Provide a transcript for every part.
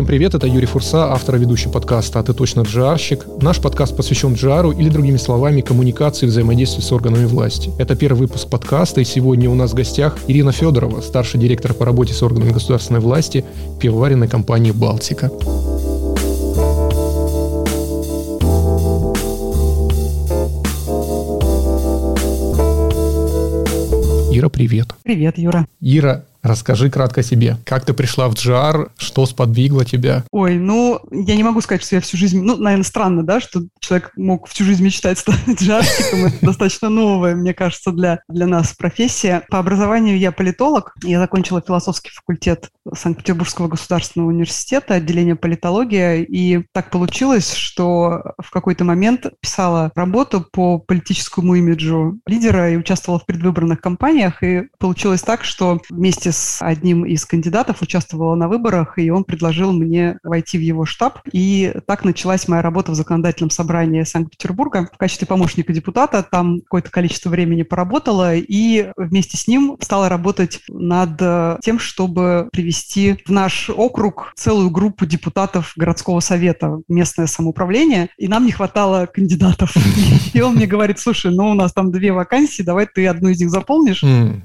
Всем привет, это Юрий Фурса, автор и ведущий подкаста «А ты точно джарщик». Наш подкаст посвящен джару или, другими словами, коммуникации и взаимодействию с органами власти. Это первый выпуск подкаста, и сегодня у нас в гостях Ирина Федорова, старший директор по работе с органами государственной власти пивоваренной компании «Балтика». Ира, привет. Привет, Юра. Ира, Расскажи кратко себе. Как ты пришла в GR? Что сподвигло тебя? Ой, ну, я не могу сказать, что я всю жизнь... Ну, наверное, странно, да, что человек мог всю жизнь мечтать стать джарщиком. Это достаточно новая, мне кажется, для, для нас профессия. По образованию я политолог. Я закончила философский факультет Санкт-Петербургского государственного университета, отделение политология. И так получилось, что в какой-то момент писала работу по политическому имиджу лидера и участвовала в предвыборных кампаниях. И получилось так, что вместе вместе с одним из кандидатов участвовала на выборах, и он предложил мне войти в его штаб. И так началась моя работа в законодательном собрании Санкт-Петербурга в качестве помощника депутата. Там какое-то количество времени поработала, и вместе с ним стала работать над тем, чтобы привести в наш округ целую группу депутатов городского совета, местное самоуправление, и нам не хватало кандидатов. И он мне говорит, слушай, ну у нас там две вакансии, давай ты одну из них заполнишь.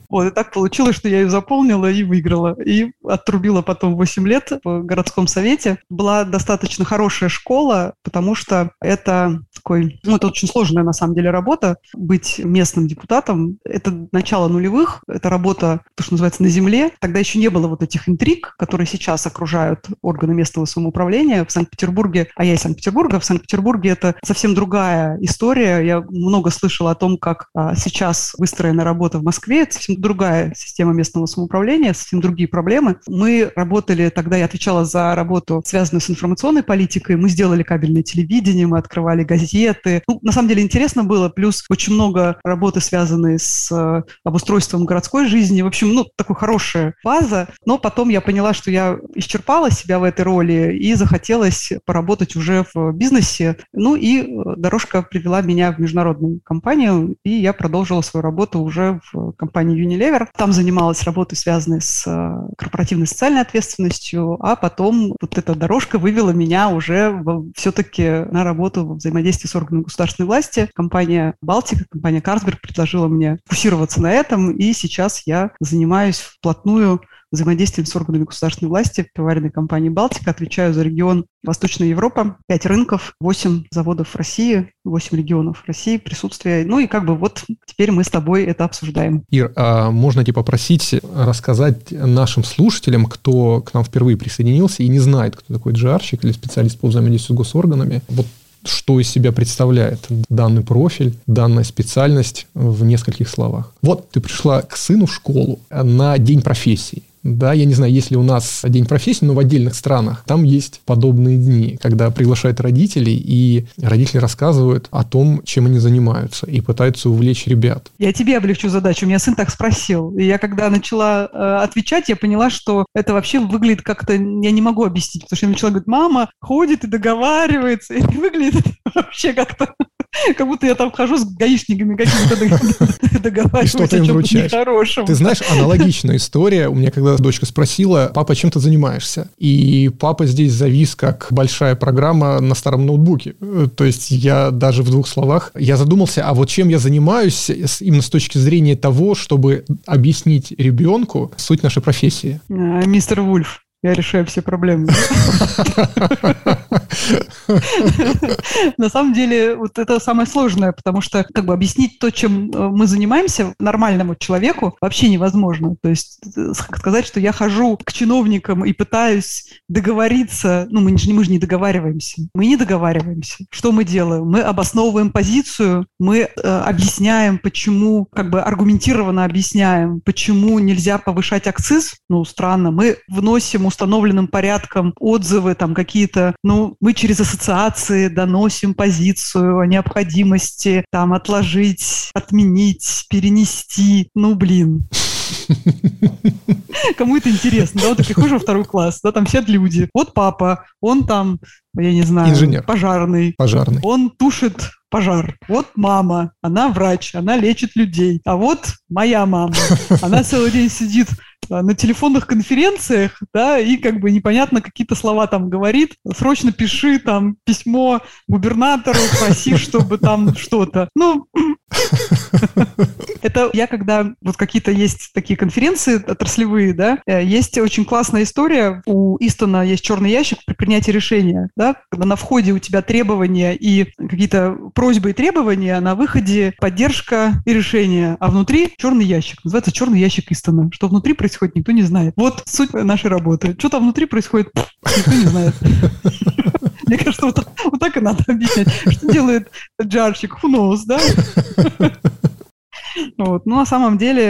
Вот, и так получилось, что я ее заполнила, выполнила и выиграла. И отрубила потом 8 лет в городском совете. Была достаточно хорошая школа, потому что это такой, ну, это очень сложная на самом деле работа, быть местным депутатом. Это начало нулевых, это работа, то, что называется, на земле. Тогда еще не было вот этих интриг, которые сейчас окружают органы местного самоуправления в Санкт-Петербурге, а я из Санкт-Петербурга. В Санкт-Петербурге это совсем другая история. Я много слышала о том, как а, сейчас выстроена работа в Москве. Это совсем другая система местного самоуправления управления, совсем другие проблемы. Мы работали, тогда я отвечала за работу, связанную с информационной политикой. Мы сделали кабельное телевидение, мы открывали газеты. Ну, на самом деле интересно было, плюс очень много работы, связанной с э, обустройством городской жизни. В общем, ну, такая хорошая база. Но потом я поняла, что я исчерпала себя в этой роли и захотелось поработать уже в бизнесе. Ну и э, дорожка привела меня в международную компанию, и я продолжила свою работу уже в компании Unilever. Там занималась работой с связанные с э, корпоративной социальной ответственностью, а потом вот эта дорожка вывела меня уже все-таки на работу в взаимодействии с органами государственной власти. Компания «Балтика», компания «Карсберг» предложила мне фокусироваться на этом, и сейчас я занимаюсь вплотную взаимодействием с органами государственной власти в пивоваренной компании «Балтика». Отвечаю за регион Восточная Европа, пять рынков, восемь заводов России, восемь регионов России, присутствие. Ну и как бы вот теперь мы с тобой это обсуждаем. Ир, а можно тебя попросить рассказать нашим слушателям, кто к нам впервые присоединился и не знает, кто такой джарщик или специалист по взаимодействию с госорганами, вот что из себя представляет данный профиль, данная специальность в нескольких словах. Вот ты пришла к сыну в школу на день профессии. Да, я не знаю, есть ли у нас День профессии, но в отдельных странах там есть подобные дни, когда приглашают родителей, и родители рассказывают о том, чем они занимаются, и пытаются увлечь ребят. Я тебе облегчу задачу. У меня сын так спросил. И я когда начала э, отвечать, я поняла, что это вообще выглядит как-то... Я не могу объяснить, потому что я начала говорить, мама ходит и договаривается, и выглядит вообще как-то как будто я там хожу с гаишниками какими-то договариваюсь что-то им вручаешь. Ты знаешь, аналогичная история. У меня когда дочка спросила, папа, чем ты занимаешься? И папа здесь завис, как большая программа на старом ноутбуке. То есть я даже в двух словах, я задумался, а вот чем я занимаюсь именно с точки зрения того, чтобы объяснить ребенку суть нашей профессии. А, мистер Вульф я решаю все проблемы. На самом деле, вот это самое сложное, потому что как бы объяснить то, чем э, мы занимаемся нормальному человеку, вообще невозможно. То есть э, сказать, что я хожу к чиновникам и пытаюсь договориться, ну, мы же, мы же не договариваемся. Мы не договариваемся. Что мы делаем? Мы обосновываем позицию, мы э, объясняем, почему, как бы аргументированно объясняем, почему нельзя повышать акциз. Ну, странно. Мы вносим установленным порядком отзывы, там какие-то, ну, мы через ассоциации доносим позицию о необходимости там отложить, отменить, перенести. Ну, блин. Кому это интересно, да, вот ты приходишь во второй класс, да, там сидят люди. Вот папа, он там, я не знаю, Инженер. пожарный. Пожарный. Он тушит пожар. Вот мама, она врач, она лечит людей. А вот моя мама, она целый день сидит на телефонных конференциях, да, и как бы непонятно какие-то слова там говорит, срочно пиши там письмо губернатору, проси, чтобы там что-то. Ну, это я когда вот какие-то есть такие конференции отраслевые, да, э, есть очень классная история. У Истона есть черный ящик при принятии решения, да, когда на входе у тебя требования и какие-то просьбы и требования, а на выходе поддержка и решение, а внутри черный ящик. Называется черный ящик Истона. Что внутри происходит, никто не знает. Вот суть нашей работы. Что там внутри происходит, никто не знает. Мне кажется, вот, вот так и надо объяснять. Что делает джарщик? Who knows, да? Вот. Но на самом деле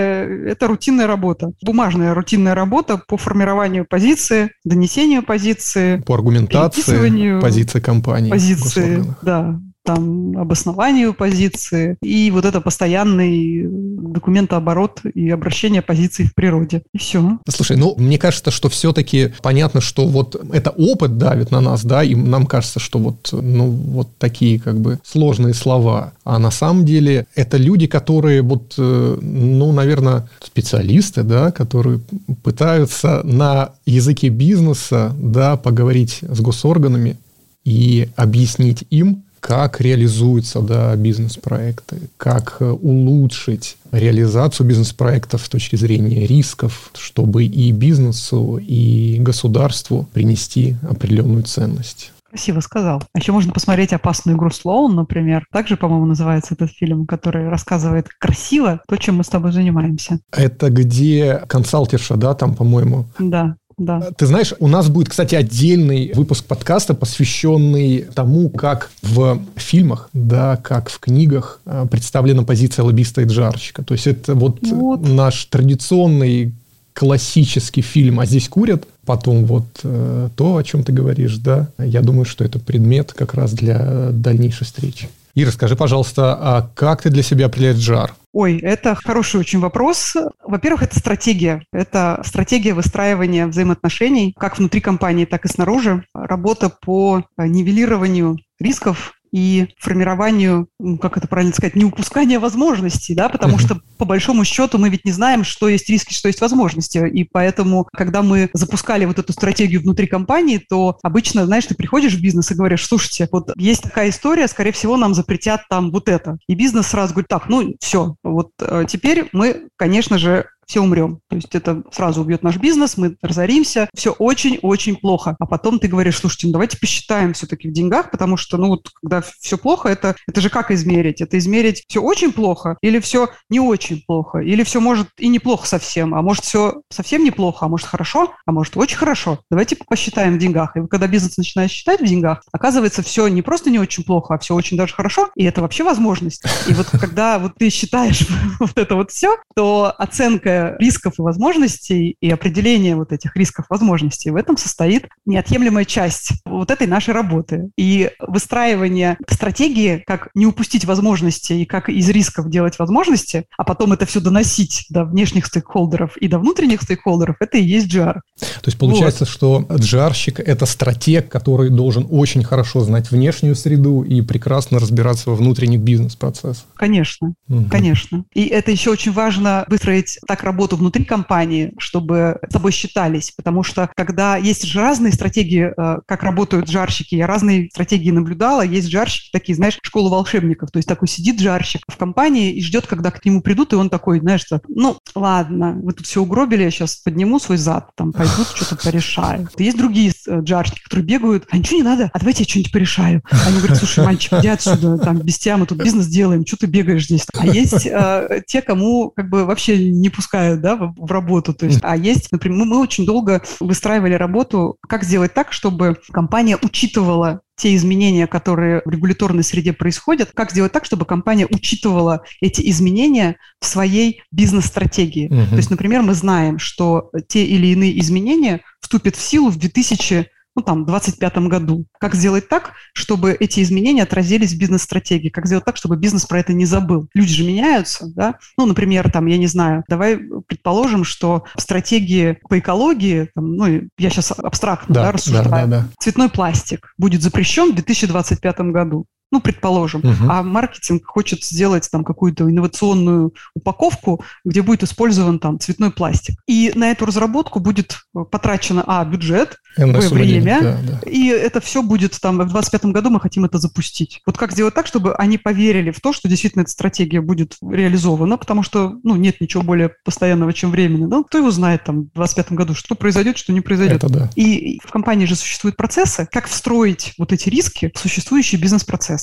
это рутинная работа, бумажная рутинная работа по формированию позиции, донесению позиции, по аргументации позиции компании. Позиции, да, там, обоснованию позиции и вот это постоянный документооборот и обращение позиций в природе. И все. Слушай, ну, мне кажется, что все-таки понятно, что вот это опыт давит на нас, да, и нам кажется, что вот, ну, вот такие как бы сложные слова. А на самом деле это люди, которые вот, э, ну, наверное, специалисты, да, которые пытаются на языке бизнеса, да, поговорить с госорганами и объяснить им, как реализуются да, бизнес-проекты, как э, улучшить реализацию бизнес-проектов с точки зрения рисков, чтобы и бизнесу, и государству принести определенную ценность. Красиво сказал. А еще можно посмотреть «Опасную игру Слоун», например. Также, по-моему, называется этот фильм, который рассказывает красиво то, чем мы с тобой занимаемся. Это где консалтерша, да, там, по-моему? Да да. Ты знаешь, у нас будет, кстати, отдельный выпуск подкаста, посвященный тому, как в фильмах, да, как в книгах а, представлена позиция лоббиста и джарщика. То есть это вот, вот. наш традиционный классический фильм «А здесь курят», потом вот э, то, о чем ты говоришь, да, я думаю, что это предмет как раз для дальнейшей встречи. Ира, скажи, пожалуйста, а как ты для себя определяешь жар? Ой, это хороший очень вопрос. Во-первых, это стратегия. Это стратегия выстраивания взаимоотношений как внутри компании, так и снаружи. Работа по нивелированию рисков и формированию, ну, как это правильно сказать, не упускания возможностей, да, потому что по большому счету мы ведь не знаем, что есть риски, что есть возможности, и поэтому, когда мы запускали вот эту стратегию внутри компании, то обычно, знаешь, ты приходишь в бизнес и говоришь, слушайте, вот есть такая история, скорее всего, нам запретят там вот это, и бизнес сразу говорит, так, ну все, вот э, теперь мы, конечно же, все умрем. То есть это сразу убьет наш бизнес, мы разоримся, все очень-очень плохо. А потом ты говоришь, слушайте, ну давайте посчитаем все-таки в деньгах, потому что, ну вот, когда все плохо, это, это же как измерить? Это измерить все очень плохо или все не очень плохо? Или все может и неплохо совсем, а может все совсем неплохо, а может хорошо, а может очень хорошо? Давайте посчитаем в деньгах. И когда бизнес начинает считать в деньгах, оказывается, все не просто не очень плохо, а все очень даже хорошо, и это вообще возможность. И вот когда вот ты считаешь вот это вот все, то оценка рисков и возможностей и определение вот этих рисков возможностей, в этом состоит неотъемлемая часть вот этой нашей работы. И выстраивание стратегии, как не упустить возможности и как из рисков делать возможности, а потом это все доносить до внешних стейкхолдеров и до внутренних стейкхолдеров, это и есть GR. То есть получается, вот. что GR-щик – это стратег, который должен очень хорошо знать внешнюю среду и прекрасно разбираться во внутренних бизнес-процессах. Конечно, угу. конечно. И это еще очень важно выстроить так работу внутри компании, чтобы с тобой считались, потому что когда есть же разные стратегии, э, как работают жарщики, я разные стратегии наблюдала, есть жарщики такие, знаешь, школа волшебников, то есть такой сидит жарщик в компании и ждет, когда к нему придут, и он такой, знаешь, что, ну, ладно, вы тут все угробили, я сейчас подниму свой зад, там, пойдут что-то порешаю. Есть другие э, жарщики, которые бегают, а ничего не надо, а давайте я что-нибудь порешаю. Они говорят, слушай, мальчик, иди отсюда, там, без тебя мы тут бизнес делаем, что ты бегаешь здесь? А есть э, те, кому как бы вообще не пускают да, в, в работу. То есть, а есть, например, мы, мы очень долго выстраивали работу, как сделать так, чтобы компания учитывала те изменения, которые в регуляторной среде происходят, как сделать так, чтобы компания учитывала эти изменения в своей бизнес-стратегии. Угу. То есть, например, мы знаем, что те или иные изменения вступят в силу в 2000 ну, там, 2025 году. Как сделать так, чтобы эти изменения отразились в бизнес-стратегии? Как сделать так, чтобы бизнес про это не забыл? Люди же меняются, да? Ну, например, там, я не знаю, давай предположим, что стратегии по экологии, там, ну, я сейчас абстрактно да, да, рассуждаю, да, да, да. цветной пластик будет запрещен в 2025 году. Ну, предположим, угу. а маркетинг хочет сделать там какую-то инновационную упаковку, где будет использован там цветной пластик. И на эту разработку будет потрачено, а, бюджет, б, время, да, да. и это все будет там в 2025 году мы хотим это запустить. Вот как сделать так, чтобы они поверили в то, что действительно эта стратегия будет реализована, потому что, ну, нет ничего более постоянного, чем времени. Ну, кто его знает там в 2025 году, что произойдет, что не произойдет. Это да. И в компании же существуют процессы, как встроить вот эти риски в существующие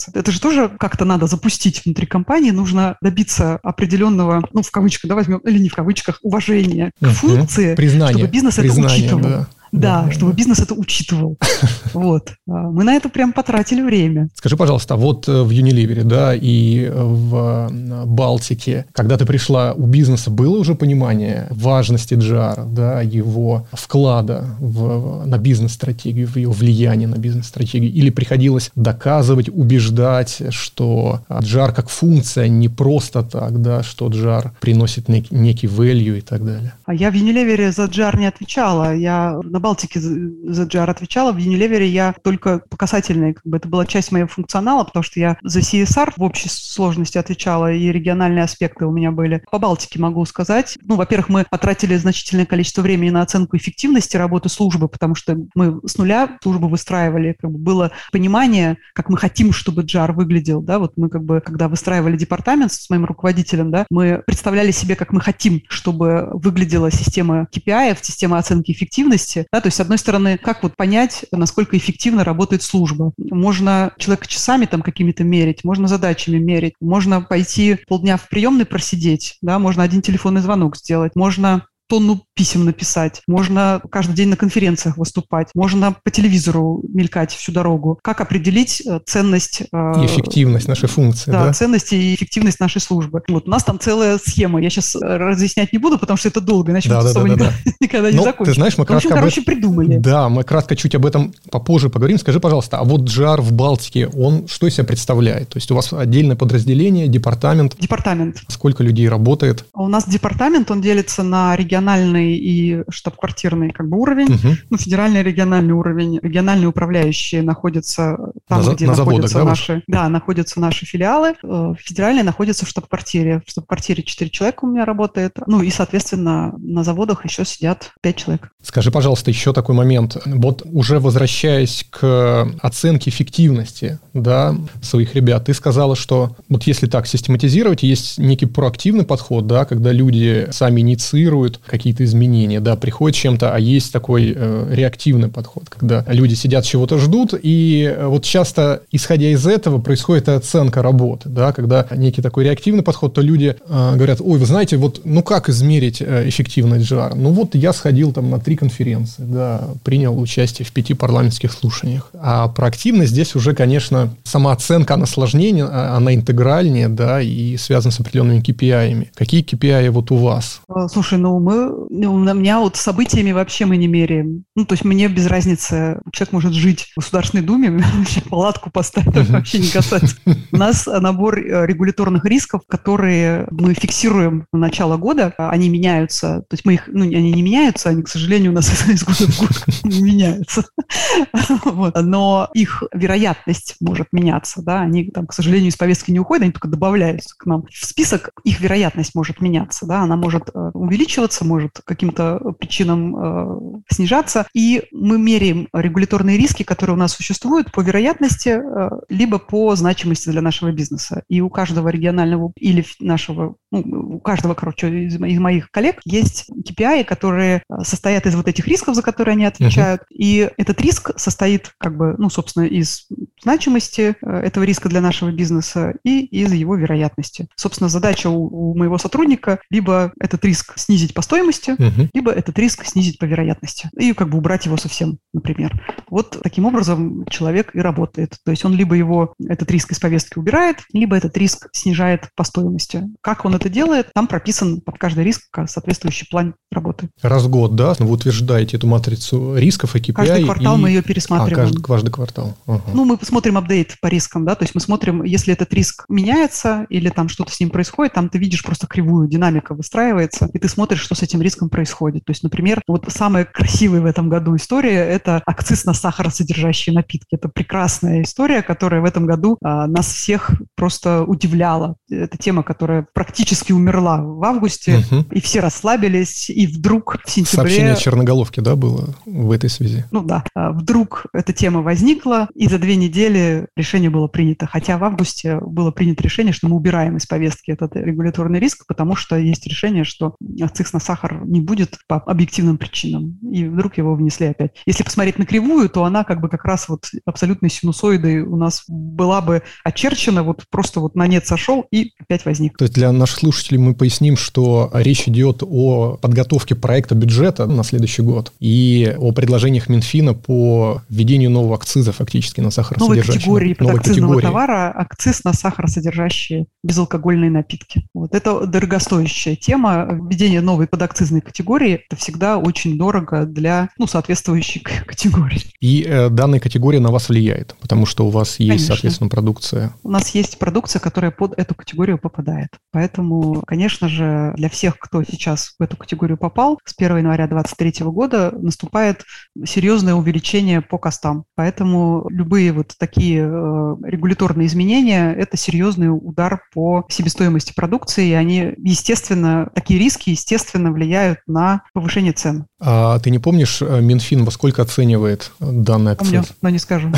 бизнес-процессы. Это же тоже как-то надо запустить внутри компании, нужно добиться определенного, ну, в кавычках, да, возьмем, или не в кавычках, уважения к функции, Признание. чтобы бизнес Признание, это учитывал. Да. Да, да, чтобы бизнес это учитывал. Вот. А, мы на это прям потратили время. Скажи, пожалуйста, вот э, в Unilever, да, и в э, Балтике, когда ты пришла, у бизнеса было уже понимание важности GR, да, его вклада в, на бизнес-стратегию, в ее влияние на бизнес-стратегию, или приходилось доказывать, убеждать, что GR как функция не просто так, да, что GR приносит некий, некий value и так далее? А я в Unilever за GR не отвечала. Я на Балтике за GR отвечала, в Unilever я только по касательной, как бы это была часть моего функционала, потому что я за CSR в общей сложности отвечала, и региональные аспекты у меня были. По Балтике могу сказать. Ну, во-первых, мы потратили значительное количество времени на оценку эффективности работы службы, потому что мы с нуля службу выстраивали, как бы было понимание, как мы хотим, чтобы GR выглядел, да, вот мы как бы, когда выстраивали департамент с моим руководителем, да, мы представляли себе, как мы хотим, чтобы выглядела система KPI, система оценки эффективности, да, то есть, с одной стороны, как вот понять, насколько эффективно работает служба? Можно человека часами там какими-то мерить, можно задачами мерить, можно пойти полдня в приемной просидеть, да, можно один телефонный звонок сделать, можно тонну писем написать, можно каждый день на конференциях выступать, можно по телевизору мелькать всю дорогу. Как определить э, ценность... Э, и эффективность нашей функции, да? Да, ценность и эффективность нашей службы. Вот у нас там целая схема. Я сейчас разъяснять не буду, потому что это долго, иначе да, мы да, с тобой да, да, да. никогда не Но, закончим. Ты знаешь, мы кратко... В общем, короче, об... придумали. Да, мы кратко чуть об этом попозже поговорим. Скажи, пожалуйста, а вот жар в Балтике, он что из себя представляет? То есть у вас отдельное подразделение, департамент? Департамент. Сколько людей работает? У нас департамент, он делится на региональные федеральный и штаб-квартирный как бы уровень, угу. ну, федеральный и региональный уровень. Региональные управляющие находятся там, на, где на находятся заводах, наши, да, находятся наши филиалы. Э, федеральные находятся в штаб-квартире. В штаб-квартире 4 человека у меня работает. Ну и, соответственно, на заводах еще сидят 5 человек. Скажи, пожалуйста, еще такой момент. Вот уже возвращаясь к оценке эффективности да, своих ребят, ты сказала, что вот если так систематизировать, есть некий проактивный подход, да, когда люди сами инициируют какие-то изменения, да, приходит чем-то, а есть такой э, реактивный подход, когда люди сидят, чего-то ждут, и э, вот часто, исходя из этого, происходит оценка работы, да, когда некий такой реактивный подход, то люди э, говорят, ой, вы знаете, вот, ну как измерить э, эффективность жара? Ну вот я сходил там на три конференции, да, принял участие в пяти парламентских слушаниях, а проактивность здесь уже, конечно, сама оценка, она сложнее, а, она интегральнее, да, и связана с определенными KPI. Какие KPI вот у вас? Э, слушай, ну мы ну, у меня вот событиями вообще мы не меряем. Ну, то есть мне без разницы, человек может жить в Государственной Думе, вообще палатку поставить, вообще не касается. У нас набор э, регуляторных рисков, которые мы фиксируем на начало года, они меняются. То есть мы их, ну, они не меняются, они, к сожалению, у нас из года в год не меняются. Вот. Но их вероятность может меняться, да, они там, к сожалению, из повестки не уходят, они только добавляются к нам. В список их вероятность может меняться, да, она может э, увеличиваться, может каким-то причинам э, снижаться. И мы меряем регуляторные риски, которые у нас существуют по вероятности, э, либо по значимости для нашего бизнеса. И у каждого регионального или нашего, ну, у каждого, короче, из, из моих коллег есть KPI, которые э, состоят из вот этих рисков, за которые они отвечают. Uh-huh. И этот риск состоит, как бы, ну, собственно, из значимости э, этого риска для нашего бизнеса и из его вероятности. Собственно, задача у, у моего сотрудника либо этот риск снизить по стоимости, угу. либо этот риск снизить по вероятности и как бы убрать его совсем, например. Вот таким образом человек и работает. То есть он либо его, этот риск из повестки убирает, либо этот риск снижает по стоимости. Как он это делает, там прописан под каждый риск соответствующий план работы. Раз в год, да, вы утверждаете эту матрицу рисков и KPI? Каждый квартал и... мы ее пересматриваем. А, каждый, каждый квартал. Ага. Ну, мы смотрим апдейт по рискам, да, то есть мы смотрим, если этот риск меняется или там что-то с ним происходит, там ты видишь просто кривую, динамика выстраивается, и ты смотришь, что с этим риском происходит. То есть, например, вот самая красивая в этом году история – это акциз на сахаросодержащие напитки. Это прекрасная история, которая в этом году а, нас всех просто удивляла. Это тема, которая практически умерла в августе, угу. и все расслабились, и вдруг в сентябре... Сообщение Черноголовки, да, было в этой связи? Ну да. А, вдруг эта тема возникла, и за две недели решение было принято. Хотя в августе было принято решение, что мы убираем из повестки этот регуляторный риск, потому что есть решение, что акциз на сахар не будет по объективным причинам. И вдруг его внесли опять. Если посмотреть на кривую, то она как бы как раз вот абсолютной синусоидой у нас была бы очерчена, вот просто вот на нет сошел и опять возник. То есть для наших слушателей мы поясним, что речь идет о подготовке проекта бюджета на следующий год и о предложениях Минфина по введению нового акциза фактически на сахаросодержащие. Новой категории подакцизного товара, акциз на сахаросодержащие безалкогольные напитки. Вот это дорогостоящая тема. Введение новой подакцизной категории – это всегда очень дорого для ну, соответствующей категории. И э, данная категория на вас влияет, потому что у вас есть, Конечно. соответственно, продукция. У нас есть продукция, которая под эту категорию попадает. Поэтому, конечно же, для всех, кто сейчас в эту категорию попал, с 1 января 2023 года наступает серьезное увеличение по костам. Поэтому любые вот такие э, регуляторные изменения – это серьезный удар по себестоимости продукции, и они, естественно, такие риски, естественно, влияют на повышение цен. А ты не помнишь, э, Минфин во сколько оценивает данный акциз? Помню, но не скажу.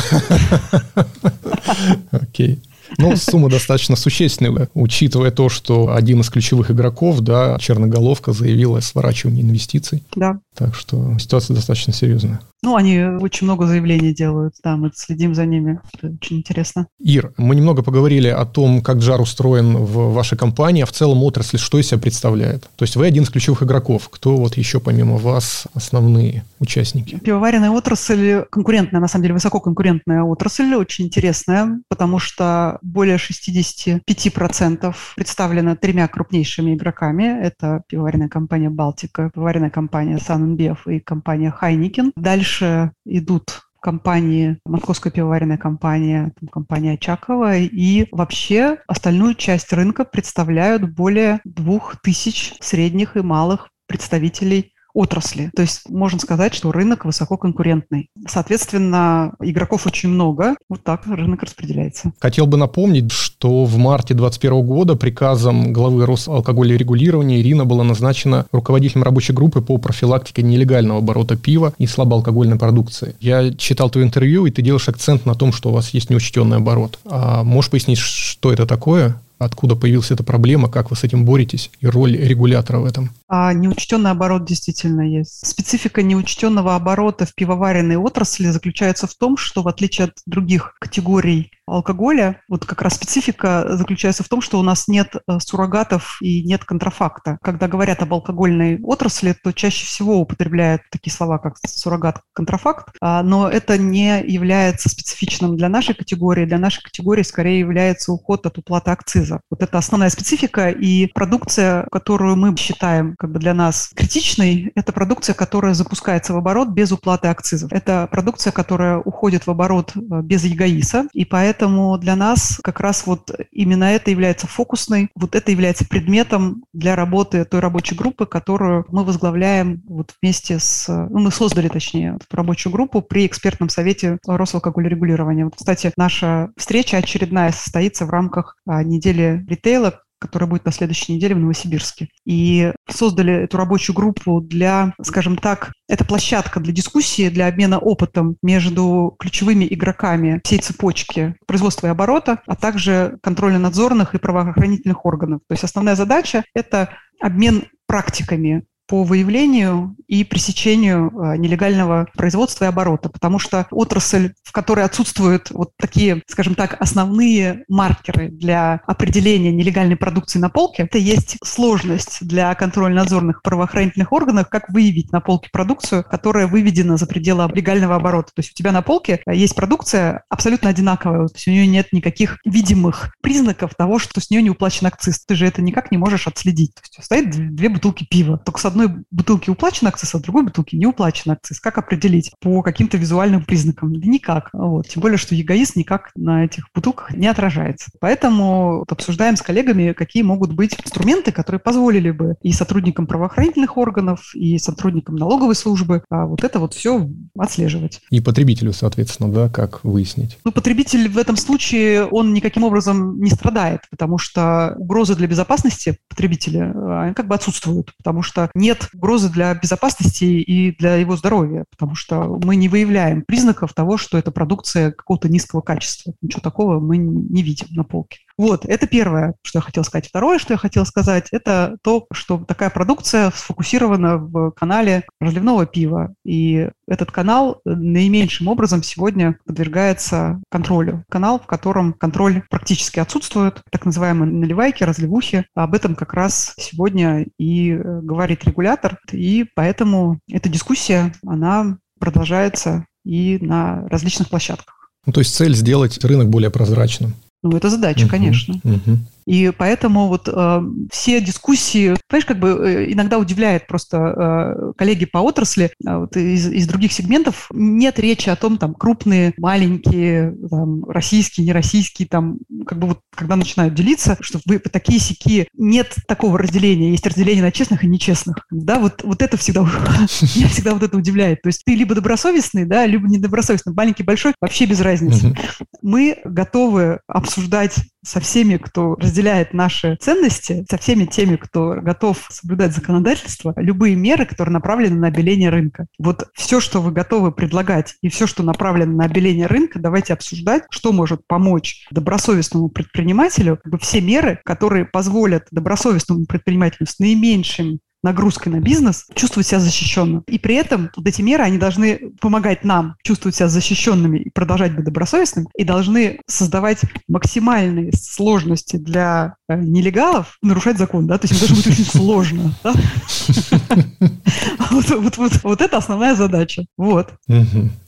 Окей. Ну, сумма достаточно существенная, учитывая то, что один из ключевых игроков, да, Черноголовка, заявила о сворачивании инвестиций. Да. Так что ситуация достаточно серьезная. Ну, они очень много заявлений делают, да, мы следим за ними. Это очень интересно. Ир, мы немного поговорили о том, как жар устроен в вашей компании, а в целом отрасль что из себя представляет. То есть вы один из ключевых игроков. Кто вот еще помимо вас основные участники? Пивоваренная отрасль конкурентная, на самом деле высококонкурентная отрасль, очень интересная, потому что более 65% представлено тремя крупнейшими игроками. Это пивоваренная компания «Балтика», пивоваренная компания «Саннбеф» и компания «Хайникен». Дальше идут компании, московская пивоваренная компания, там, компания Чакова, и вообще остальную часть рынка представляют более двух тысяч средних и малых представителей отрасли. То есть можно сказать, что рынок высококонкурентный. Соответственно, игроков очень много. Вот так рынок распределяется. Хотел бы напомнить, что в марте 2021 года приказом главы Росалкогольного регулирования Ирина была назначена руководителем рабочей группы по профилактике нелегального оборота пива и слабоалкогольной продукции. Я читал твое интервью, и ты делаешь акцент на том, что у вас есть неучтенный оборот. А можешь пояснить, что это такое? Откуда появилась эта проблема, как вы с этим боретесь и роль регулятора в этом? А неучтенный оборот действительно есть. Специфика неучтенного оборота в пивоваренной отрасли заключается в том, что в отличие от других категорий алкоголя, вот как раз специфика заключается в том, что у нас нет э, суррогатов и нет контрафакта. Когда говорят об алкогольной отрасли, то чаще всего употребляют такие слова, как суррогат, контрафакт, а, но это не является специфичным для нашей категории. Для нашей категории скорее является уход от уплаты акциза. Вот это основная специфика, и продукция, которую мы считаем как бы для нас критичной, это продукция, которая запускается в оборот без уплаты акцизов. Это продукция, которая уходит в оборот э, без ЕГАИСа, и поэтому Поэтому для нас как раз вот именно это является фокусной, вот это является предметом для работы той рабочей группы, которую мы возглавляем вот вместе с... Ну, мы создали, точнее, эту рабочую группу при экспертном совете Росалкогольрегулирования. Вот, кстати, наша встреча очередная состоится в рамках а, недели ритейла, которая будет на следующей неделе в Новосибирске. И создали эту рабочую группу для, скажем так, это площадка для дискуссии, для обмена опытом между ключевыми игроками всей цепочки производства и оборота, а также контрольно-надзорных и правоохранительных органов. То есть основная задача – это обмен практиками по выявлению и пресечению э, нелегального производства и оборота, потому что отрасль, в которой отсутствуют вот такие, скажем так, основные маркеры для определения нелегальной продукции на полке, это есть сложность для контрольно-надзорных правоохранительных органов, как выявить на полке продукцию, которая выведена за пределы легального оборота. То есть у тебя на полке есть продукция абсолютно одинаковая, то есть у нее нет никаких видимых признаков того, что с нее не уплачен акциз. Ты же это никак не можешь отследить. То есть стоит две бутылки пива, только с одной бутылки уплачен акциз, а другой бутылки не уплачен акциз. Как определить? По каким-то визуальным признакам? Да никак. Вот. Тем более, что эгоист никак на этих бутылках не отражается. Поэтому вот обсуждаем с коллегами, какие могут быть инструменты, которые позволили бы и сотрудникам правоохранительных органов, и сотрудникам налоговой службы а вот это вот все отслеживать. И потребителю, соответственно, да, как выяснить? Ну, потребитель в этом случае, он никаким образом не страдает, потому что угрозы для безопасности потребителя, они как бы отсутствуют, потому что нет угрозы для безопасности и для его здоровья, потому что мы не выявляем признаков того, что это продукция какого-то низкого качества. Ничего такого мы не видим на полке. Вот, это первое, что я хотела сказать. Второе, что я хотела сказать, это то, что такая продукция сфокусирована в канале разливного пива. И этот канал наименьшим образом сегодня подвергается контролю. Канал, в котором контроль практически отсутствует, так называемые наливайки, разливухи. Об этом как раз сегодня и э, говорит регулятор. И поэтому эта дискуссия, она продолжается и на различных площадках. Ну, то есть цель сделать рынок более прозрачным. Ну, это задача, угу, конечно. Угу. И поэтому вот э, все дискуссии, понимаешь, как бы э, иногда удивляет просто э, коллеги по отрасли э, вот из, из других сегментов, нет речи о том, там, крупные, маленькие, там, российские, нероссийские, там, как бы вот когда начинают делиться, что вы такие сики, нет такого разделения, есть разделение на честных и нечестных. Да, вот, вот это всегда, меня всегда вот это удивляет. То есть ты либо добросовестный, да, либо недобросовестный, маленький, большой, вообще без разницы. Мы готовы обсуждать со всеми, кто разделяет наши ценности, со всеми теми, кто готов соблюдать законодательство, любые меры, которые направлены на обеление рынка. Вот все, что вы готовы предлагать, и все, что направлено на обеление рынка, давайте обсуждать, что может помочь добросовестному предпринимателю, все меры, которые позволят добросовестному предпринимателю с наименьшим нагрузкой на бизнес, чувствовать себя защищенным. И при этом вот эти меры, они должны помогать нам чувствовать себя защищенными и продолжать быть добросовестными, и должны создавать максимальные сложности для нелегалов нарушать закон, да, то есть им должно быть очень сложно, да? Вот это основная задача. Вот.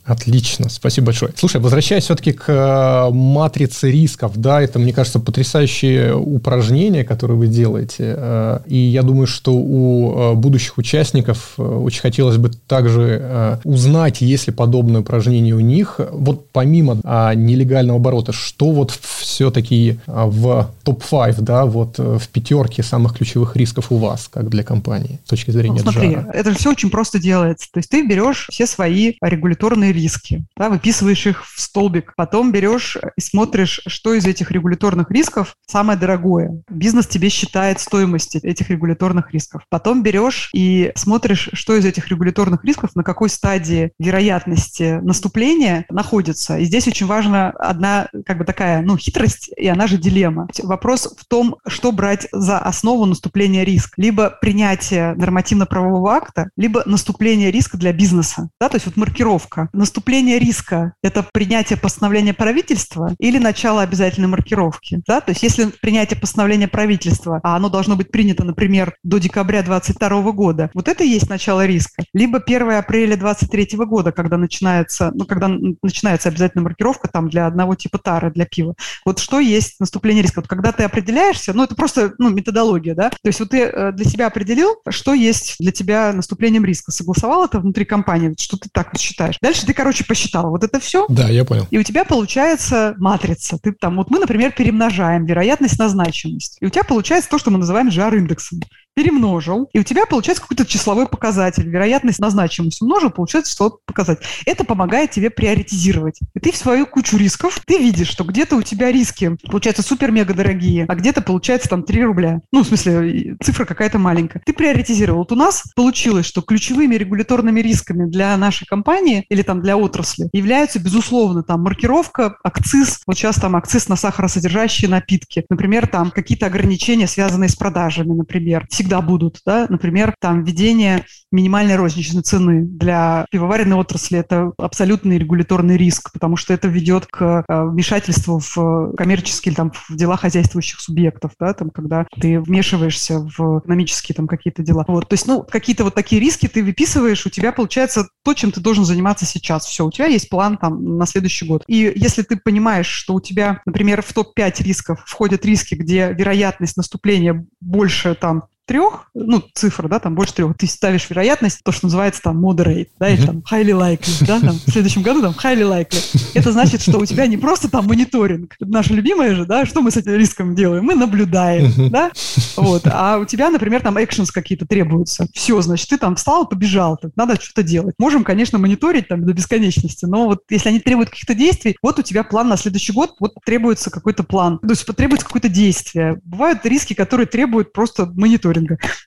Отлично, спасибо большое. Слушай, возвращаясь все-таки к э, матрице рисков, да, это, мне кажется, потрясающее упражнение, которое вы делаете. Э, и я думаю, что у э, будущих участников очень хотелось бы также узнать, есть ли подобное упражнение у них. Вот помимо а, нелегального оборота, что вот все-таки в топ-5, да, вот в пятерке самых ключевых рисков у вас, как для компании, с точки зрения ну, смотри, джара? это же все очень просто делается. То есть ты берешь все свои регуляторные риски, да, выписываешь их в столбик, потом берешь и смотришь, что из этих регуляторных рисков самое дорогое. Бизнес тебе считает стоимость этих регуляторных рисков. Потом берешь и смотришь, что из этих регуляторных рисков на какой стадии вероятности наступления находится. И здесь очень важна одна как бы такая, ну, хитрость, и она же дилемма. Вопрос в том, что брать за основу наступления риска. Либо принятие нормативно-правового акта, либо наступление риска для бизнеса. Да, то есть вот маркировка наступление риска – это принятие постановления правительства или начало обязательной маркировки? Да? То есть если принятие постановления правительства, а оно должно быть принято, например, до декабря 2022 года, вот это и есть начало риска. Либо 1 апреля 2023 года, когда начинается, ну, когда начинается обязательная маркировка там для одного типа тары, для пива. Вот что есть наступление риска? Вот когда ты определяешься, ну, это просто ну, методология, да? То есть вот ты э, для себя определил, что есть для тебя наступлением риска, согласовал это внутри компании, что ты так вот считаешь. Дальше ты короче, посчитал вот это все. Да, я понял. И у тебя получается матрица. Ты там, вот мы, например, перемножаем вероятность на значимость. И у тебя получается то, что мы называем жар-индексом перемножил, и у тебя получается какой-то числовой показатель. Вероятность на значимость умножил, получается числовой показатель. Это помогает тебе приоритизировать. И ты в свою кучу рисков, ты видишь, что где-то у тебя риски, получается, супер-мега дорогие, а где-то получается там 3 рубля. Ну, в смысле, цифра какая-то маленькая. Ты приоритизировал. Вот у нас получилось, что ключевыми регуляторными рисками для нашей компании или там для отрасли являются, безусловно, там маркировка, акциз. Вот сейчас там акциз на сахаросодержащие напитки. Например, там какие-то ограничения, связанные с продажами, например всегда будут. Да? Например, там введение минимальной розничной цены для пивоваренной отрасли – это абсолютный регуляторный риск, потому что это ведет к э, вмешательству в коммерческие там, в дела хозяйствующих субъектов, да? там, когда ты вмешиваешься в экономические там, какие-то дела. Вот. То есть ну, какие-то вот такие риски ты выписываешь, у тебя получается то, чем ты должен заниматься сейчас. Все, у тебя есть план там, на следующий год. И если ты понимаешь, что у тебя, например, в топ-5 рисков входят риски, где вероятность наступления больше там трех, ну, цифр, да, там больше трех, ты ставишь вероятность, то, что называется там moderate, да, или там highly likely, да, там в следующем году там highly likely. Это значит, что у тебя не просто там мониторинг, наше любимое же, да, что мы с этим риском делаем? Мы наблюдаем, да, вот, а у тебя, например, там actions какие-то требуются. Все, значит, ты там встал, побежал, надо что-то делать. Можем, конечно, мониторить там до бесконечности, но вот если они требуют каких-то действий, вот у тебя план на следующий год, вот требуется какой-то план, то есть потребуется какое-то действие. Бывают риски, которые требуют просто мониторинга.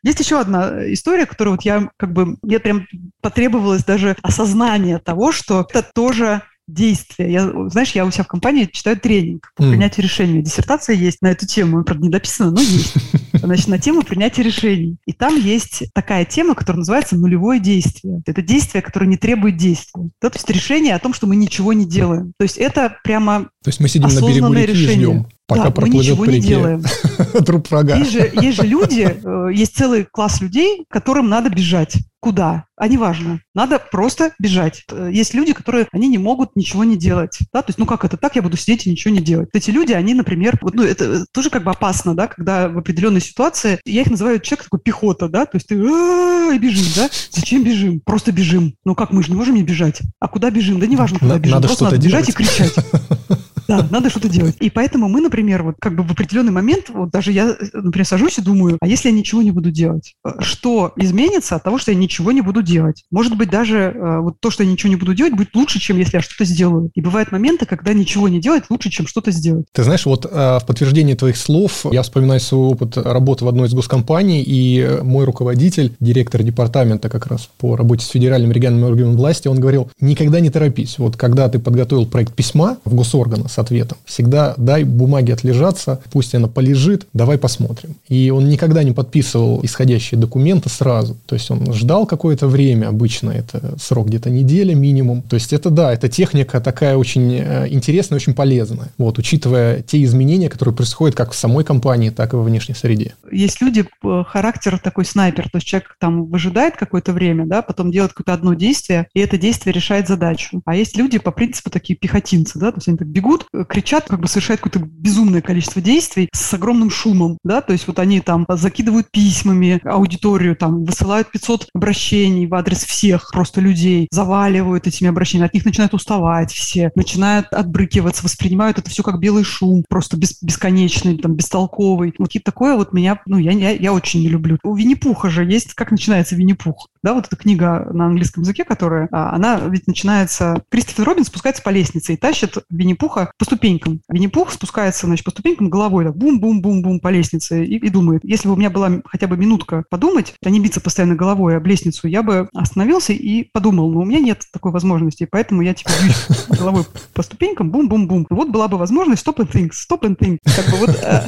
Есть еще одна история, которую вот я как бы, мне прям потребовалось даже осознание того, что это тоже действия. Я, знаешь, я у себя в компании читаю тренинг по mm. принятию решений. Диссертация есть на эту тему, правда, не дописана, но есть. Значит, на тему принятия решений. И там есть такая тема, которая называется нулевое действие. Это действие, которое не требует действия. Да, то есть решение о том, что мы ничего не делаем. То есть это прямо То есть мы сидим на берегу реки решение. и ждем пока да, мы ничего не делаем. труп врага. Есть же, есть же люди, э, есть целый класс людей, которым надо бежать. Куда? А неважно. Надо просто бежать. Э, есть люди, которые, они не могут ничего не делать. Да? То есть, ну как это так, я буду сидеть и ничего не делать. Эти люди, они, например, вот, ну это тоже как бы опасно, да, когда в определенной ситуации, я их называю человек такой пехота, да, то есть ты и бежим, да? Зачем бежим? Просто бежим. Ну как, мы же не можем не бежать. А куда бежим? Да неважно, куда бежим. Надо просто надо бежать и кричать. Да, надо что-то делать. И поэтому мы, например, вот как бы в определенный момент, вот даже я, например, сажусь и думаю, а если я ничего не буду делать? Что изменится от того, что я ничего не буду делать? Может быть, даже э, вот то, что я ничего не буду делать, будет лучше, чем если я что-то сделаю. И бывают моменты, когда ничего не делать лучше, чем что-то сделать. Ты знаешь, вот э, в подтверждение твоих слов я вспоминаю свой опыт работы в одной из госкомпаний, и мой руководитель, директор департамента как раз по работе с федеральным региональным органом власти, он говорил, никогда не торопись. Вот когда ты подготовил проект письма в госоргана ответом. Всегда дай бумаге отлежаться, пусть она полежит, давай посмотрим. И он никогда не подписывал исходящие документы сразу. То есть он ждал какое-то время, обычно это срок где-то неделя минимум. То есть это да, это техника такая очень э, интересная, очень полезная. Вот, учитывая те изменения, которые происходят как в самой компании, так и во внешней среде. Есть люди, характер такой снайпер, то есть человек там выжидает какое-то время, да, потом делает какое-то одно действие, и это действие решает задачу. А есть люди по принципу такие пехотинцы, да, то есть они так бегут, кричат, как бы совершают какое-то безумное количество действий с огромным шумом, да, то есть вот они там закидывают письмами аудиторию, там высылают 500 обращений в адрес всех просто людей, заваливают этими обращениями, от них начинают уставать все, начинают отбрыкиваться, воспринимают это все как белый шум, просто бес, бесконечный, там, бестолковый. Вот такое вот меня, ну, я, я, я очень не люблю. У Винни-Пуха же есть, как начинается Винни-Пух, да, вот эта книга на английском языке, которая, а, она ведь начинается, Кристофер Робин спускается по лестнице и тащит Винни-Пуха по ступенькам. Винни-Пух спускается, значит, по ступенькам головой, так, бум-бум-бум-бум по лестнице и, и думает, если бы у меня была хотя бы минутка подумать, а не биться постоянно головой об лестницу, я бы остановился и подумал, но у меня нет такой возможности, поэтому я типа бьюсь головой по ступенькам, бум-бум-бум. Вот была бы возможность stop and think, stop and think. Как бы вот, э,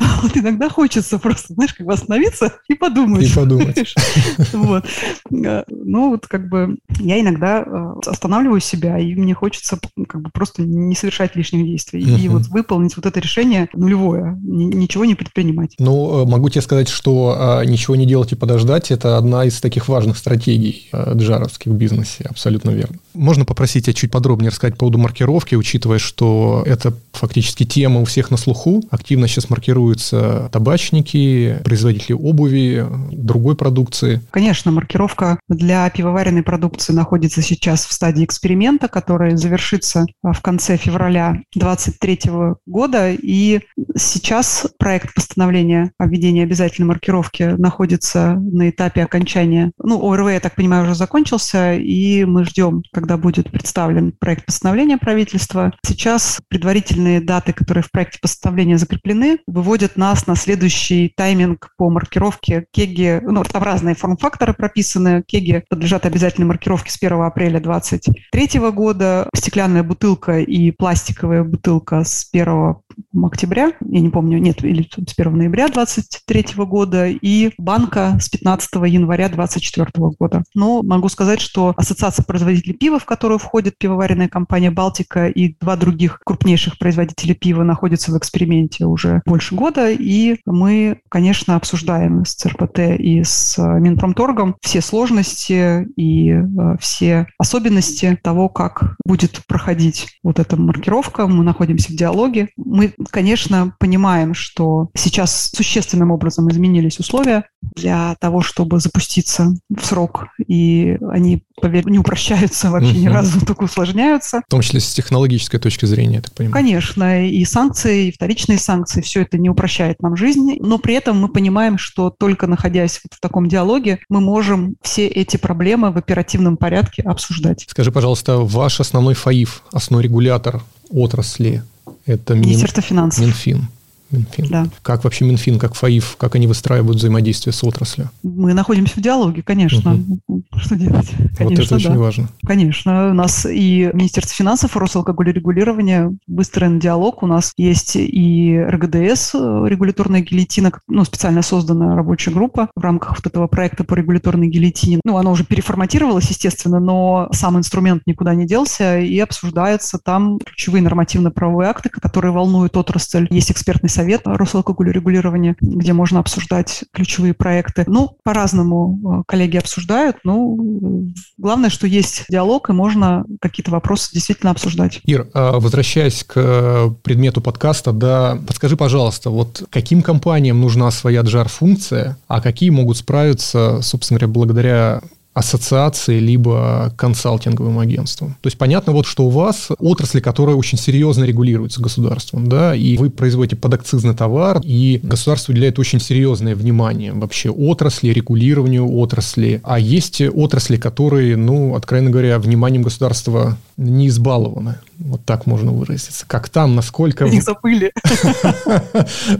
вот иногда хочется просто, знаешь, как бы остановиться и подумать. И подумать. Вот. Э, ну, вот как бы я иногда э, останавливаю себя, и мне хочется как бы просто не совершать лишних действий. И вот выполнить вот это решение нулевое, ничего не предпринимать. Ну, э, могу тебе сказать, что ничего не делать и подождать – это одна из таких важных стратегий джаровских в бизнесе, абсолютно верно. Можно попросить тебя чуть подробнее рассказать по поводу маркировки, учитывая, что это фактически тема у всех на слуху. Активно сейчас маркируются табачники, производители обуви, другой продукции. Конечно, маркировка для пивоваренной продукции находится сейчас в стадии эксперимента, который завершится в конце февраля 2023 года. И сейчас проект постановления о введении обязательной маркировки находится на этапе окончания. Ну, ОРВ, я так понимаю, уже закончился, и мы ждем, когда будет представлен проект постановления правительства. Сейчас предварительные даты, которые в проекте постановления закреплены, выводят нас на следующий тайминг по маркировке кеги, ну, там разные форм-факторы прописаны. Кеги подлежат обязательной маркировке с 1 апреля 2023 года. Стеклянная бутылка и пластиковая бутылка с 1 октября, я не помню, нет, или с 1 ноября 2023 года, и банка с 15 января 2024 года. Но могу сказать, что Ассоциация производителей пива, в которую входит пивоваренная компания «Балтика» и два других крупнейших производителя пива находятся в эксперименте уже больше года, и мы, конечно, обсуждаем с ЦРПТ и с Минпромторгом все сложности и все особенности того, как будет проходить вот эта маркировка. Мы находимся в диалоге. Мы, конечно, понимаем, что сейчас существенным образом изменились условия для того, чтобы запуститься в срок, и они, поверь, не упрощаются вообще ни разу, только усложняются. В том числе с технологической точки зрения, я так понимаю. Конечно, и санкции, и вторичные санкции, все это не упрощает нам жизнь, но при этом мы понимаем, что только находясь вот в таком диалоге, мы можем все эти проблемы в оперативном порядке обсуждать. Скажи, пожалуйста, ваш основной ФАИФ, основной регулятор отрасли, это Министерство Мин... финансов. Минфин. Минфин. Да. Как вообще Минфин, как ФАИФ, как они выстраивают взаимодействие с отраслью? Мы находимся в диалоге, конечно. Угу. Что делать? Конечно, вот это очень да. важно. Конечно. У нас и Министерство финансов, Росалкогольрегулирование, выстроен диалог. У нас есть и РГДС, регуляторная гильотина, ну, специально созданная рабочая группа в рамках вот этого проекта по регуляторной гильотине. Ну, она уже переформатировалась, естественно, но сам инструмент никуда не делся и обсуждается там ключевые нормативно-правовые акты, которые волнуют отрасль. Есть экспертный совет Росалкогольрегулирования, где можно обсуждать ключевые проекты. Ну, по-разному э, коллеги обсуждают. Ну, главное, что есть диалог, и можно какие-то вопросы действительно обсуждать. Ир, а возвращаясь к предмету подкаста, да, подскажи, пожалуйста, вот каким компаниям нужна своя джар-функция, а какие могут справиться, собственно говоря, благодаря ассоциации, либо консалтинговым агентством. То есть понятно вот, что у вас отрасли, которая очень серьезно регулируется государством, да, и вы производите подакцизный товар, и государство уделяет очень серьезное внимание вообще отрасли, регулированию отрасли. А есть отрасли, которые, ну, откровенно говоря, вниманием государства не избалованы. Вот так можно выразиться. Как там, насколько... Их забыли.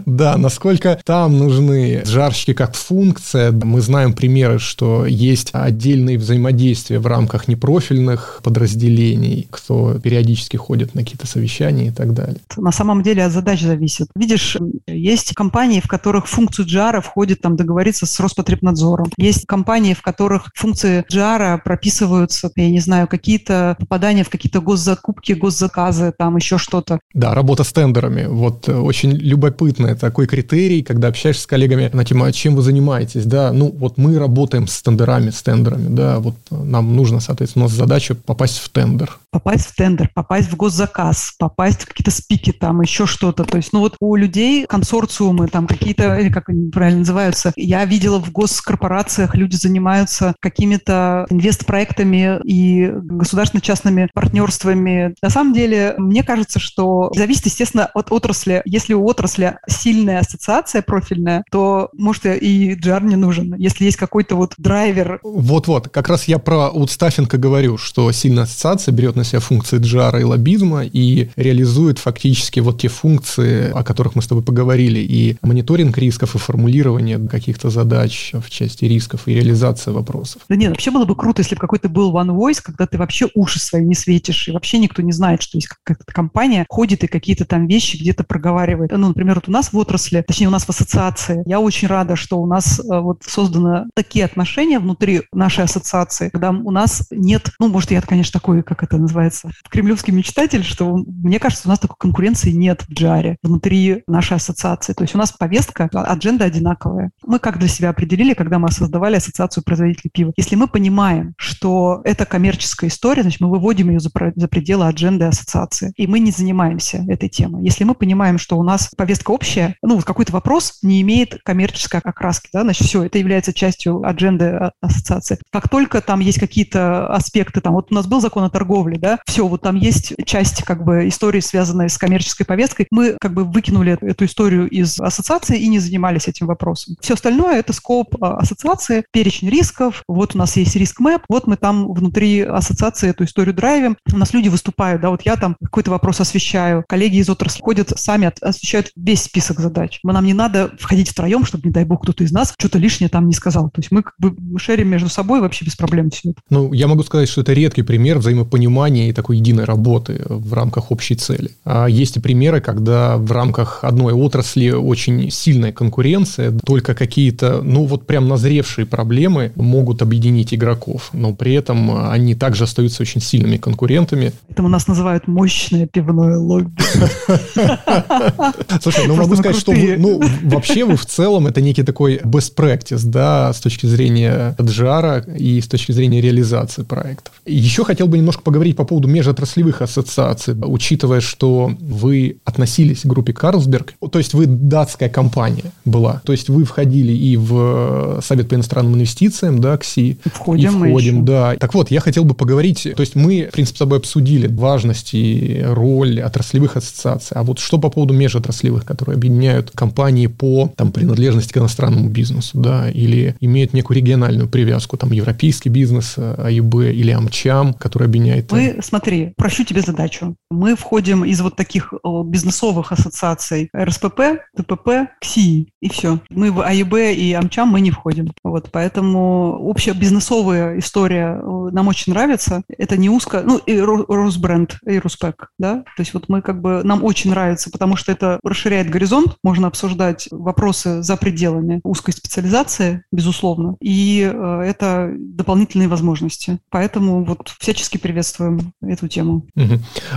Да, насколько там нужны жарщики как функция. Мы знаем примеры, что есть отдельные взаимодействия в рамках непрофильных подразделений, кто периодически ходит на какие-то совещания и так далее. На самом деле от задач зависит. Видишь, есть компании, в которых функцию джара входит там договориться с Роспотребнадзором. Есть компании, в которых функции джара прописываются, я не знаю, какие-то попадания в какие-то госзакупки, госзаказы, там еще что-то. Да, работа с тендерами. Вот э, очень любопытный такой критерий, когда общаешься с коллегами на тему, а чем вы занимаетесь, да, ну вот мы работаем с тендерами, с тендерами, да, вот нам нужно, соответственно, у нас задача попасть в тендер. Попасть в тендер, попасть в госзаказ, попасть в какие-то спики, там еще что-то. То есть, ну вот у людей консорциумы, там какие-то, или как они правильно называются, я видела в госкорпорациях, люди занимаются какими-то инвестпроектами и государственно-частными партнерствами. На самом деле, мне кажется, что зависит, естественно, от отрасли. Если у отрасли сильная ассоциация профильная, то, может, и джар не нужен. Если есть какой-то вот драйвер. Вот-вот, как раз я про аутстаффинг говорю, что сильная ассоциация берет на себя функции джара и лоббизма и реализует фактически вот те функции, о которых мы с тобой поговорили, и мониторинг рисков, и формулирование каких-то задач в части рисков, и реализация вопросов. Да нет, вообще было бы круто, если бы какой-то был One Voice, когда ты вообще уши свои не светишь, и вообще никто не знает, что есть какая-то компания, ходит и какие-то там вещи где-то проговаривает. Ну, например, вот у нас в отрасли, точнее, у нас в ассоциации, я очень рада, что у нас э, вот созданы такие отношения внутри нашей ассоциации, когда у нас нет, ну, может, я, конечно, такой, как это называется, кремлевский мечтатель, что мне кажется, у нас такой конкуренции нет в джаре внутри нашей ассоциации. То есть у нас повестка, адженда одинаковая. Мы как для себя определили, когда мы создавали ассоциацию производителей пива. Если мы понимаем, что это коммерческая история, значит, мы выводим ее за, за пределы адженды ассоциации. И мы не занимаемся этой темой. Если мы понимаем, что у нас повестка общая, ну, вот какой-то вопрос не имеет коммерческой окраски, да, значит, все, это является частью адженды а, ассоциации. Как только там есть какие-то аспекты, там, вот у нас был закон о торговле, да, все, вот там есть часть, как бы, истории, связанной с коммерческой повесткой, мы, как бы, выкинули эту историю из ассоциации и не занимались этим вопросом. Все остальное – это скоп а, ассоциации, перечень рисков, вот у нас есть риск мэп, вот мы там внутри ассоциации эту историю драйвим, у нас люди выступают, да, вот я там какой-то вопрос освещаю, коллеги из отрасли ходят сами, освещают весь список задач. Нам не надо входить втроем, чтобы, не дай бог, кто-то из нас что-то лишнее там не сказал. То есть мы как бы шерим между собой вообще без проблем все это. Ну, я могу сказать, что это редкий пример взаимопонимания и такой единой работы в рамках общей цели. А есть и примеры, когда в рамках одной отрасли очень сильная конкуренция, только какие-то, ну вот прям назревшие проблемы могут объединить игроков, но при этом они также остаются очень сильными конкурентами. Это у нас называют мощное пивное лобби. Слушай, ну могу сказать, что ну, вообще вы в целом это некий такой best practice, да, с точки зрения джара и с точки зрения реализации проектов. Еще хотел бы немножко поговорить по поводу межотраслевых ассоциаций, учитывая, что вы относились к группе Карлсберг, то есть вы датская компания была, то есть вы входили и в Совет по иностранным инвестициям, да, КСИ. Входим и входим, да. Так вот, я хотел бы поговорить, то есть мы, в принципе, с тобой обсудили важность и роль отраслевых ассоциаций, а вот что по поводу межотраслевых, которые объединяют компании по там, принадлежности к иностранному бизнесу, да, или имеют некую региональную привязку, там, европейский бизнес, АИБ или Амчам, который объединяет... Мы, смотри, прощу тебе задачу. Мы входим из вот таких бизнесовых ассоциаций РСПП, ТПП, КСИ, и все. Мы в АИБ и Амчам мы не входим. Вот, поэтому общая бизнесовая история э, нам очень нравится. Это не узко, ну, и Росбренд, и Руспек, да, то есть вот мы как бы, нам очень нравится, потому что это расширяет горизонт, можно обсуждать вопросы за пределами узкой специализации, безусловно, и э, это дополнительные возможности. Поэтому вот всячески приветствуем эту тему.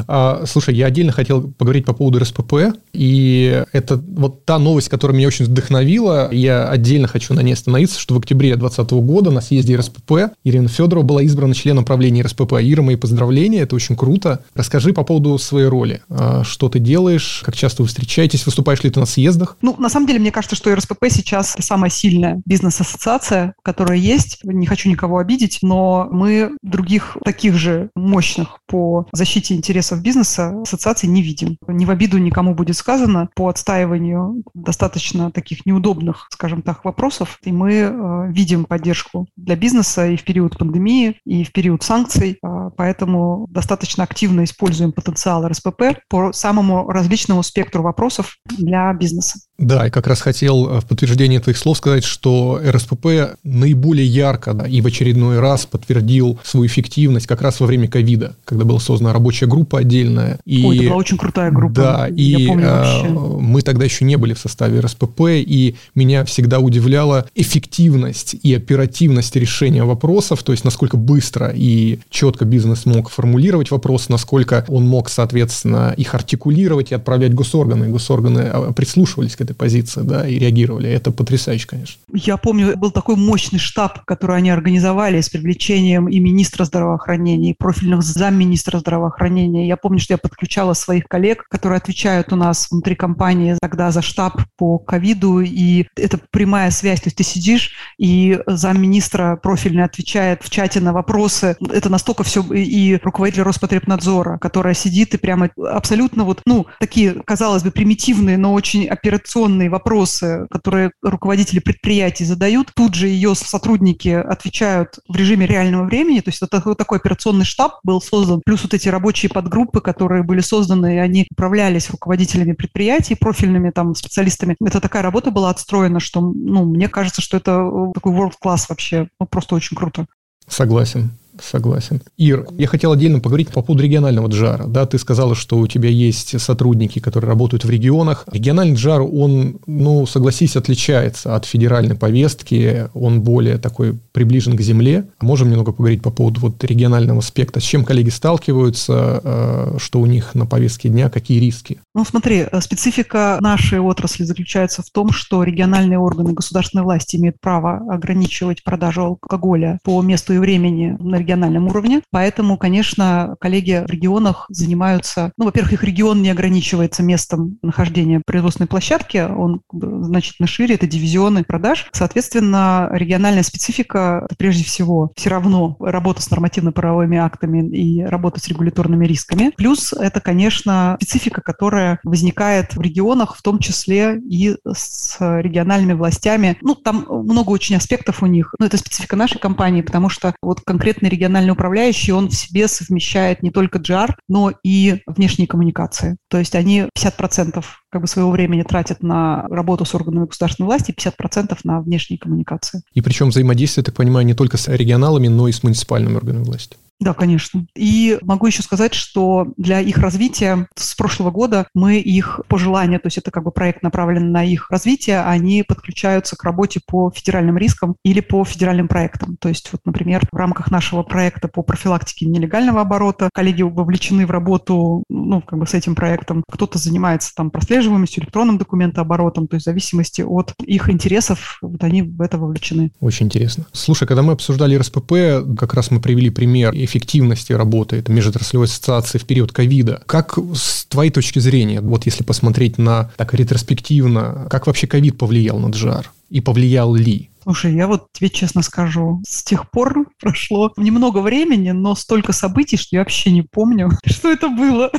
А, слушай, я отдельно хотел поговорить по поводу РСПП, и это вот та новость, которая меня очень вдохновила. Я отдельно хочу на ней остановиться, что в октябре 2020 года на съезде РСПП Ирина Федорова была избрана членом правления РСПП. Ира, мои поздравления, это очень круто. Расскажи по поводу своей роли. А, что ты делаешь, как часто вы встречаетесь, выступаешь ли ты на съездах? Ну, на самом деле, мне кажется, что РСПП сейчас самая сильная бизнес-ассоциация, которая есть. Не хочу никого обидеть, но мы других таких же мощных по защите интересов бизнеса ассоциаций не видим. Не в обиду никому будет сказано по отстаиванию достаточно таких неудобных, скажем так, вопросов. И мы э, видим поддержку для бизнеса и в период пандемии, и в период санкций. Э, поэтому достаточно активно используем потенциал РСПП по самому различному спектру вопросов для бизнеса. Да, и как раз хотел э, в подтверждение твоих слов сказать, что РСПП наиболее ярко да, и в очередной раз подтвердил свою эффективность как раз во время ковида, когда была создана рабочая группа отдельная. И, Ой, это была очень крутая группа. Да, Я и помню э, мы тогда еще не были в составе РСПП, и меня всегда удивляла эффективность и оперативность решения вопросов, то есть насколько быстро и четко бизнес мог формулировать вопрос, насколько он мог, соответственно, их артикулировать и отправлять госорганы. Госорганы а, прислушивались к этой позиции, да, и реагировали. Это потрясающе, конечно. Я помню, был такой мощный штаб, который они организовали с привлечением и министра здравоохранения, и профильных замминистра здравоохранения. Я помню, что я подключала своих коллег, которые отвечают у нас внутри компании тогда за штаб по ковиду, и это прямая связь. То есть ты сидишь, и замминистра профильный отвечает в чате на вопросы. Это настолько все... И руководитель Роспотребнадзора, которая сидит и прямо абсолютно вот, ну, такие, казалось бы, примитивные, но очень операционные вопросы, которые руководители предприятий задают, тут же ее сотрудники отвечают в режиме реального времени. То есть это вот такой операционный штаб был создан, плюс вот эти рабочие подгруппы, которые были созданы, и они управлялись руководителями предприятий, профильными там специалистами. Это такая работа была отстроена, что, ну, мне кажется, что это э, такой world class вообще, ну, просто очень круто. Согласен. Согласен. Ир, я хотел отдельно поговорить по поводу регионального джара. Да, ты сказала, что у тебя есть сотрудники, которые работают в регионах. Региональный джар, он, ну, согласись, отличается от федеральной повестки. Он более такой приближен к земле. Можем немного поговорить по поводу вот регионального аспекта. С чем коллеги сталкиваются, э, что у них на повестке дня, какие риски? Ну, смотри, э, специфика нашей отрасли заключается в том, что региональные органы государственной власти имеют право ограничивать продажу алкоголя по месту и времени на региональном уровне. Поэтому, конечно, коллеги в регионах занимаются... Ну, во-первых, их регион не ограничивается местом нахождения производственной площадки, он значительно шире, это дивизионы продаж. Соответственно, региональная специфика – это прежде всего все равно работа с нормативно-правовыми актами и работа с регуляторными рисками. Плюс это, конечно, специфика, которая возникает в регионах, в том числе и с региональными властями. Ну, там много очень аспектов у них. Но это специфика нашей компании, потому что вот конкретный региональный управляющий, он в себе совмещает не только GR, но и внешние коммуникации. То есть они 50% как бы своего времени тратят на работу с органами государственной власти, 50% на внешние коммуникации. И причем взаимодействие, я так понимаю, не только с регионалами, но и с муниципальными органами власти. Да, конечно. И могу еще сказать, что для их развития с прошлого года мы их пожелания, то есть это как бы проект направлен на их развитие, они подключаются к работе по федеральным рискам или по федеральным проектам. То есть вот, например, в рамках нашего проекта по профилактике нелегального оборота коллеги вовлечены в работу ну, как бы с этим проектом. Кто-то занимается там прослеживаемостью, электронным документооборотом, то есть в зависимости от их интересов, вот они в это вовлечены. Очень интересно. Слушай, когда мы обсуждали РСПП, как раз мы привели пример эффективности работы этой межотраслевой ассоциации в период ковида. Как с твоей точки зрения, вот если посмотреть на так ретроспективно, как вообще ковид повлиял на джар? И повлиял ли? Слушай, я вот тебе честно скажу, с тех пор прошло немного времени, но столько событий, что я вообще не помню, что это было.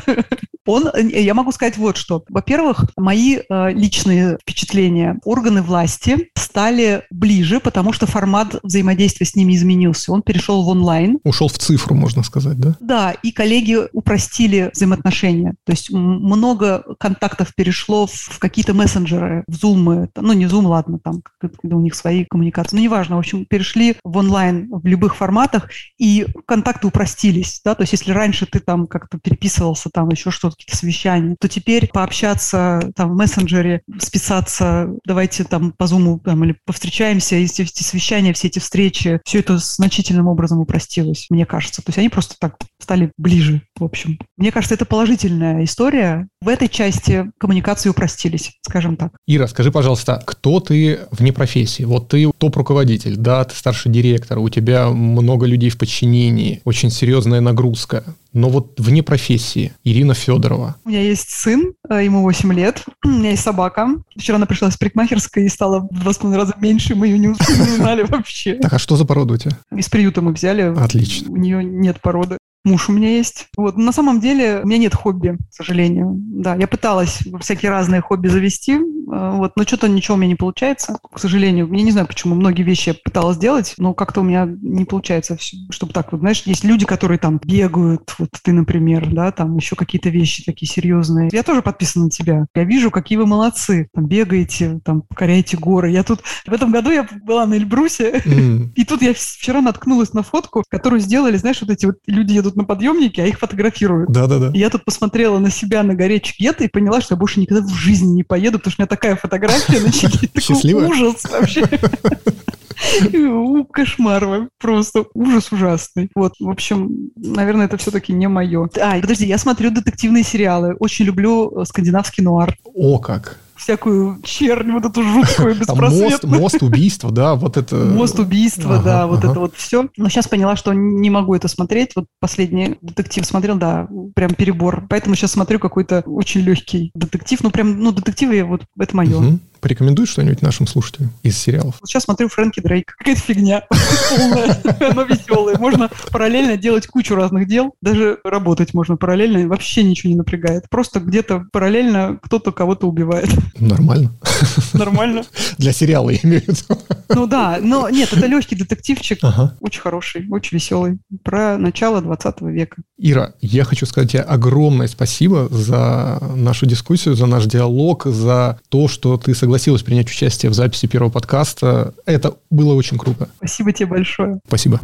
Он, я могу сказать вот что. Во-первых, мои э, личные впечатления. Органы власти стали ближе, потому что формат взаимодействия с ними изменился. Он перешел в онлайн. Ушел в цифру, можно сказать, да? Да, и коллеги упростили взаимоотношения. То есть много контактов перешло в какие-то мессенджеры, в Zoom. Ну, не Zoom, ладно, там у них свои коммуникации. Ну, неважно, в общем, перешли в онлайн в любых форматах, и контакты упростились, да, то есть если раньше ты там как-то переписывался, там еще что-то, какие-то совещания, то теперь пообщаться там в мессенджере, списаться, давайте там по зуму там, или повстречаемся, и эти, эти совещания, все эти встречи, все это значительным образом упростилось, мне кажется. То есть они просто так стали ближе, в общем. Мне кажется, это положительная история. В этой части коммуникации упростились, скажем так. Ира, скажи, пожалуйста, кто ты вне профессии? Вот ты топ-руководитель, да, ты старший директор, у тебя много людей в подчинении, очень серьезная нагрузка. Но вот вне профессии Ирина Федорова. У меня есть сын, э, ему 8 лет, у меня есть собака. Вчера она пришла с парикмахерской и стала в два с половиной раза меньше, мы ее не узнали вообще. Так, а что за порода у тебя? Из приюта мы взяли. Отлично. У нее нет породы. Муж у меня есть. Вот. на самом деле у меня нет хобби, к сожалению. Да, я пыталась всякие разные хобби завести, э, вот, но что-то ничего у меня не получается, к сожалению. Я не знаю, почему многие вещи я пыталась делать, но как-то у меня не получается, чтобы так вот, знаешь, есть люди, которые там бегают, вот ты, например, да, там еще какие-то вещи такие серьезные. Я тоже подписана на тебя. Я вижу, какие вы молодцы. Там бегаете, там покоряете горы. Я тут в этом году я была на Эльбрусе, mm. и тут я вчера наткнулась на фотку, которую сделали, знаешь, вот эти вот люди едут едут на подъемнике, а их фотографируют. Да-да-да. Я тут посмотрела на себя на горе Чигета и поняла, что я больше никогда в жизни не поеду, потому что у меня такая фотография на Чигете. Счастливая? Ужас вообще. Кошмар, просто ужас ужасный. Вот, в общем, наверное, это все-таки не мое. А, подожди, я смотрю детективные сериалы. Очень люблю э, скандинавский нуар. О, как! Всякую чернь, вот эту жуткую, беспросветную. Мост, мост убийства, да, вот это... Мост убийства, ага, да, ага. вот это вот все. Но сейчас поняла, что не могу это смотреть. Вот последний детектив смотрел, да, прям перебор. Поэтому сейчас смотрю какой-то очень легкий детектив. Ну, прям, ну, детективы, вот это мое. Угу. Порекомендуй что-нибудь нашим слушателям из сериалов. Сейчас смотрю Фрэнки Дрейк. Какая-то фигня полная, но веселая. Можно параллельно делать кучу разных дел. Даже работать можно параллельно. Вообще ничего не напрягает. Просто где-то параллельно кто-то кого-то убивает. Нормально. Нормально. Для сериала, я имею в виду. Ну да, но нет, это легкий детективчик. Ага. Очень хороший, очень веселый. Про начало 20 века. Ира, я хочу сказать тебе огромное спасибо за нашу дискуссию, за наш диалог, за то, что ты согласился согласилась принять участие в записи первого подкаста. Это было очень круто. Спасибо тебе большое. Спасибо.